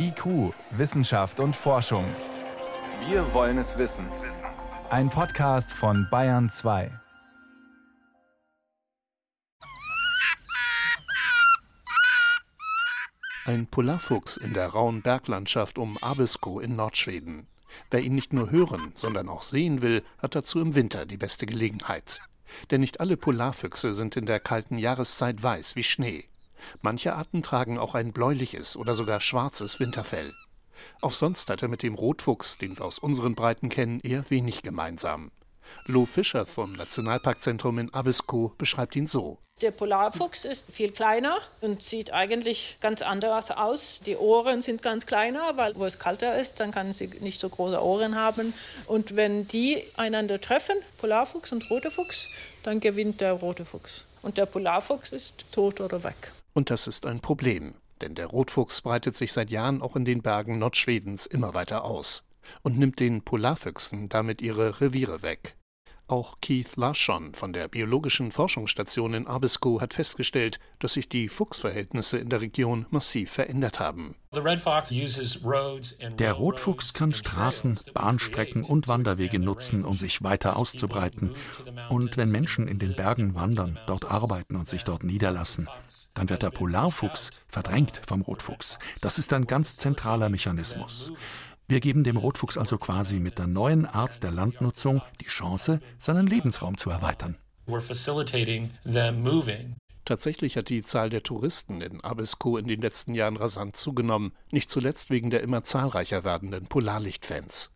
IQ, Wissenschaft und Forschung. Wir wollen es wissen. Ein Podcast von Bayern 2. Ein Polarfuchs in der rauen Berglandschaft um Abisko in Nordschweden. Wer ihn nicht nur hören, sondern auch sehen will, hat dazu im Winter die beste Gelegenheit. Denn nicht alle Polarfüchse sind in der kalten Jahreszeit weiß wie Schnee. Manche Arten tragen auch ein bläuliches oder sogar schwarzes Winterfell. Auch sonst hat er mit dem Rotfuchs, den wir aus unseren Breiten kennen, eher wenig gemeinsam. Lou Fischer vom Nationalparkzentrum in Abisko beschreibt ihn so. Der Polarfuchs ist viel kleiner und sieht eigentlich ganz anders aus. Die Ohren sind ganz kleiner, weil wo es kalter ist, dann kann sie nicht so große Ohren haben. Und wenn die einander treffen, Polarfuchs und roter Fuchs, dann gewinnt der rote Fuchs. Und der Polarfuchs ist tot oder weg. Und das ist ein Problem, denn der Rotfuchs breitet sich seit Jahren auch in den Bergen Nordschwedens immer weiter aus und nimmt den Polarfüchsen damit ihre Reviere weg. Auch Keith Larsson von der Biologischen Forschungsstation in Abisko hat festgestellt, dass sich die Fuchsverhältnisse in der Region massiv verändert haben. Der Rotfuchs kann Straßen, Bahnstrecken und Wanderwege nutzen, um sich weiter auszubreiten. Und wenn Menschen in den Bergen wandern, dort arbeiten und sich dort niederlassen, dann wird der Polarfuchs verdrängt vom Rotfuchs. Das ist ein ganz zentraler Mechanismus. Wir geben dem Rotfuchs also quasi mit der neuen Art der Landnutzung die Chance, seinen Lebensraum zu erweitern. Tatsächlich hat die Zahl der Touristen in Abisko in den letzten Jahren rasant zugenommen, nicht zuletzt wegen der immer zahlreicher werdenden Polarlichtfans.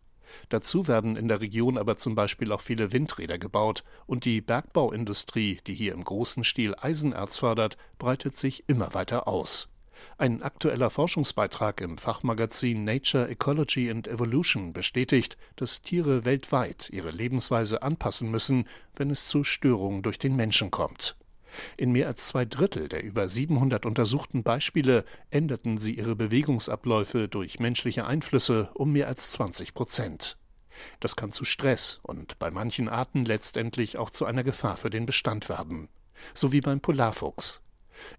Dazu werden in der Region aber zum Beispiel auch viele Windräder gebaut und die Bergbauindustrie, die hier im großen Stil Eisenerz fördert, breitet sich immer weiter aus. Ein aktueller Forschungsbeitrag im Fachmagazin Nature, Ecology and Evolution bestätigt, dass Tiere weltweit ihre Lebensweise anpassen müssen, wenn es zu Störungen durch den Menschen kommt. In mehr als zwei Drittel der über 700 untersuchten Beispiele änderten sie ihre Bewegungsabläufe durch menschliche Einflüsse um mehr als 20 Prozent. Das kann zu Stress und bei manchen Arten letztendlich auch zu einer Gefahr für den Bestand werden. So wie beim Polarfuchs.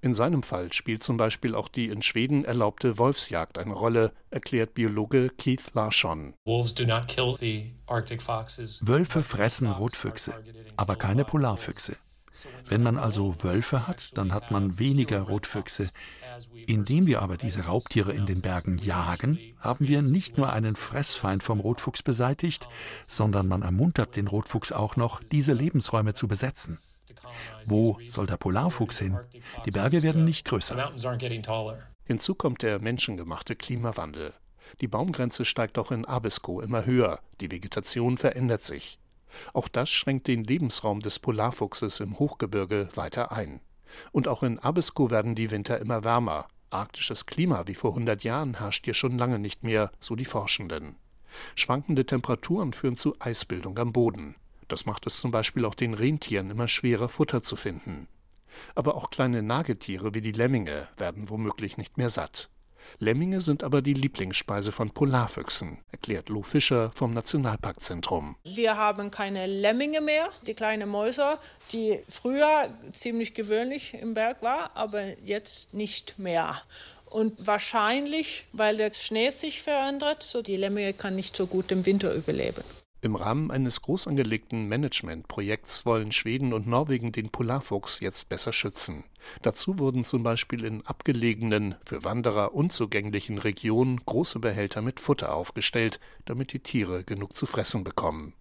In seinem Fall spielt zum Beispiel auch die in Schweden erlaubte Wolfsjagd eine Rolle, erklärt Biologe Keith Larsson. Wölfe fressen Rotfüchse, aber keine Polarfüchse. Wenn man also Wölfe hat, dann hat man weniger Rotfüchse. Indem wir aber diese Raubtiere in den Bergen jagen, haben wir nicht nur einen Fressfeind vom Rotfuchs beseitigt, sondern man ermuntert den Rotfuchs auch noch, diese Lebensräume zu besetzen. Wo soll der Polarfuchs hin? Die Berge werden nicht größer. Hinzu kommt der menschengemachte Klimawandel. Die Baumgrenze steigt auch in Abisko immer höher, die Vegetation verändert sich. Auch das schränkt den Lebensraum des Polarfuchses im Hochgebirge weiter ein. Und auch in Abisko werden die Winter immer wärmer. Arktisches Klima wie vor 100 Jahren herrscht hier schon lange nicht mehr, so die Forschenden. Schwankende Temperaturen führen zu Eisbildung am Boden. Das macht es zum Beispiel auch den Rentieren immer schwerer, Futter zu finden. Aber auch kleine Nagetiere wie die Lemminge werden womöglich nicht mehr satt. Lemminge sind aber die Lieblingsspeise von Polarfüchsen, erklärt Lou Fischer vom Nationalparkzentrum. Wir haben keine Lemminge mehr, die kleinen Mäuse, die früher ziemlich gewöhnlich im Berg war, aber jetzt nicht mehr. Und wahrscheinlich, weil der Schnee sich verändert, so die Lemminge kann nicht so gut im Winter überleben. Im Rahmen eines groß angelegten Managementprojekts wollen Schweden und Norwegen den Polarfuchs jetzt besser schützen. Dazu wurden zum Beispiel in abgelegenen, für Wanderer unzugänglichen Regionen große Behälter mit Futter aufgestellt, damit die Tiere genug zu fressen bekommen.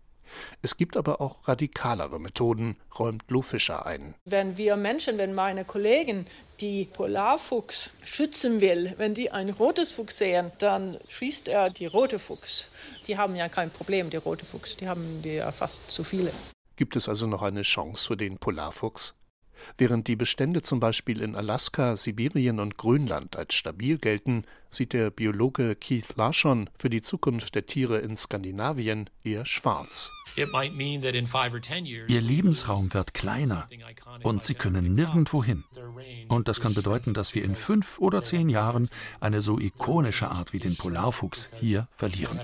Es gibt aber auch radikalere Methoden, räumt Lou Fischer ein. Wenn wir Menschen, wenn meine Kollegen die Polarfuchs schützen will, wenn die ein rotes Fuchs sehen, dann schießt er die rote Fuchs. Die haben ja kein Problem, die rote Fuchs, die haben wir ja fast zu viele. Gibt es also noch eine Chance für den Polarfuchs? Während die Bestände zum Beispiel in Alaska, Sibirien und Grönland als stabil gelten, sieht der Biologe Keith Larsson für die Zukunft der Tiere in Skandinavien eher schwarz. Ihr Lebensraum wird kleiner und sie können nirgendwo hin. Und das kann bedeuten, dass wir in fünf oder zehn Jahren eine so ikonische Art wie den Polarfuchs hier verlieren.